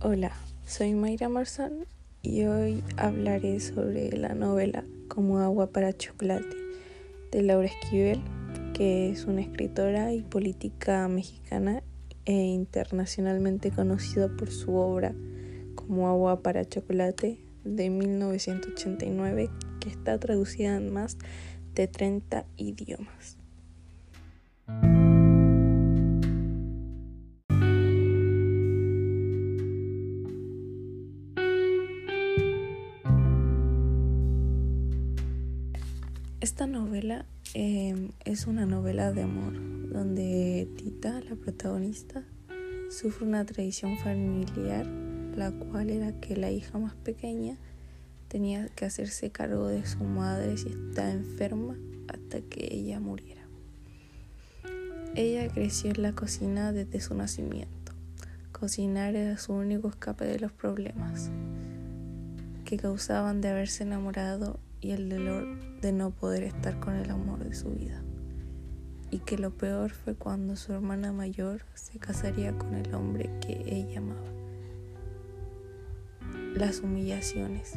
Hola, soy Mayra Marzán y hoy hablaré sobre la novela Como agua para chocolate de Laura Esquivel, que es una escritora y política mexicana e internacionalmente conocida por su obra Como agua para chocolate de 1989, que está traducida en más de 30 idiomas. Esta novela em, es una novela de amor donde Tita, la protagonista, sufre una tradición familiar, la cual era que la hija más pequeña tenía que hacerse cargo de su madre si estaba enferma hasta que ella muriera. Ella creció en la cocina desde su nacimiento. Cocinar era su único escape de los problemas que causaban de haberse enamorado y el dolor de no poder estar con el amor de su vida. Y que lo peor fue cuando su hermana mayor se casaría con el hombre que ella amaba. Las humillaciones,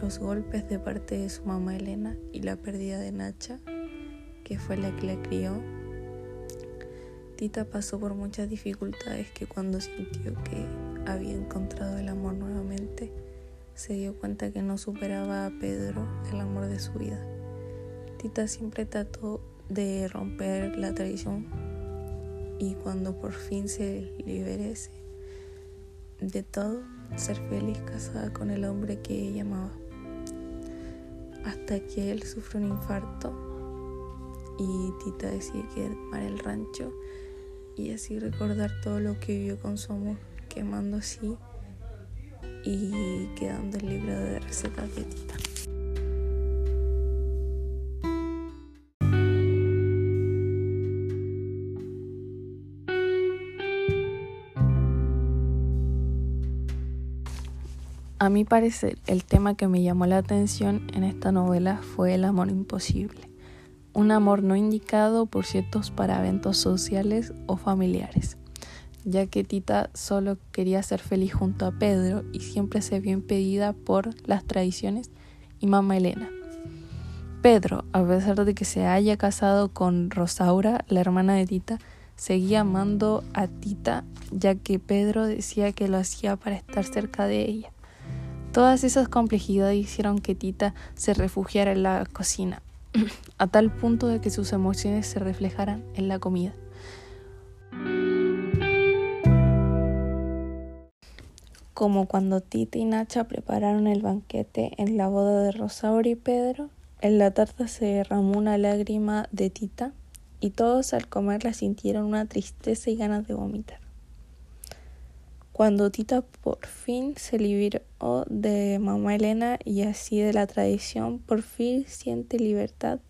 los golpes de parte de su mamá Elena y la pérdida de Nacha, que fue la que la crió. Tita pasó por muchas dificultades que cuando sintió que había encontrado el amor nuevamente, se dio cuenta que no superaba a Pedro, el amor de su vida. Tita siempre trató de romper la tradición y cuando por fin se liberese de todo, ser feliz casada con el hombre que ella amaba. Hasta que él sufre un infarto y Tita decide quemar el rancho y así recordar todo lo que vivió con su amor, quemando así y quedando el libro de recetas de Tita. A mi parecer, el tema que me llamó la atención en esta novela fue el amor imposible, un amor no indicado por ciertos paraventos sociales o familiares ya que Tita solo quería ser feliz junto a Pedro y siempre se vio impedida por las tradiciones y mamá Elena. Pedro, a pesar de que se haya casado con Rosaura, la hermana de Tita, seguía amando a Tita, ya que Pedro decía que lo hacía para estar cerca de ella. Todas esas complejidades hicieron que Tita se refugiara en la cocina, a tal punto de que sus emociones se reflejaran en la comida. Como cuando Tita y Nacha prepararon el banquete en la boda de Rosaura y Pedro, en la tarta se derramó una lágrima de Tita y todos al comerla sintieron una tristeza y ganas de vomitar. Cuando Tita por fin se liberó de mamá Elena y así de la tradición, por fin siente libertad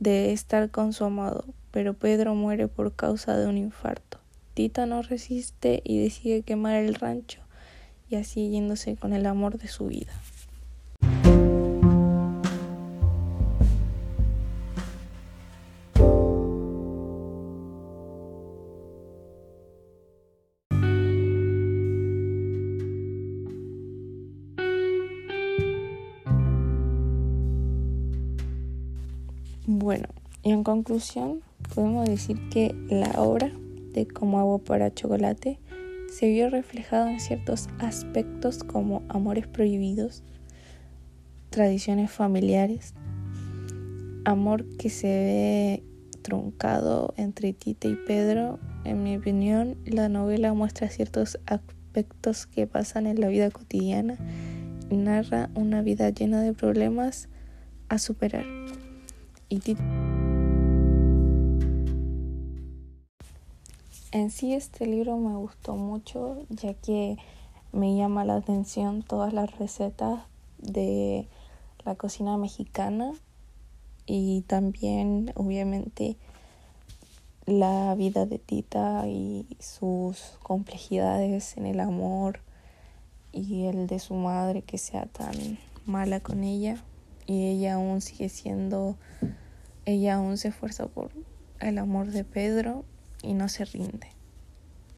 de estar con su amado, pero Pedro muere por causa de un infarto. Tita no resiste y decide quemar el rancho y así yéndose con el amor de su vida. Bueno, y en conclusión, podemos decir que la obra de Como agua para chocolate se vio reflejado en ciertos aspectos como amores prohibidos, tradiciones familiares, amor que se ve truncado entre Tita y Pedro. En mi opinión, la novela muestra ciertos aspectos que pasan en la vida cotidiana y narra una vida llena de problemas a superar. Y En sí este libro me gustó mucho ya que me llama la atención todas las recetas de la cocina mexicana y también obviamente la vida de Tita y sus complejidades en el amor y el de su madre que sea tan mala con ella. Y ella aún sigue siendo ella aún se esfuerza por el amor de Pedro y no se rinde.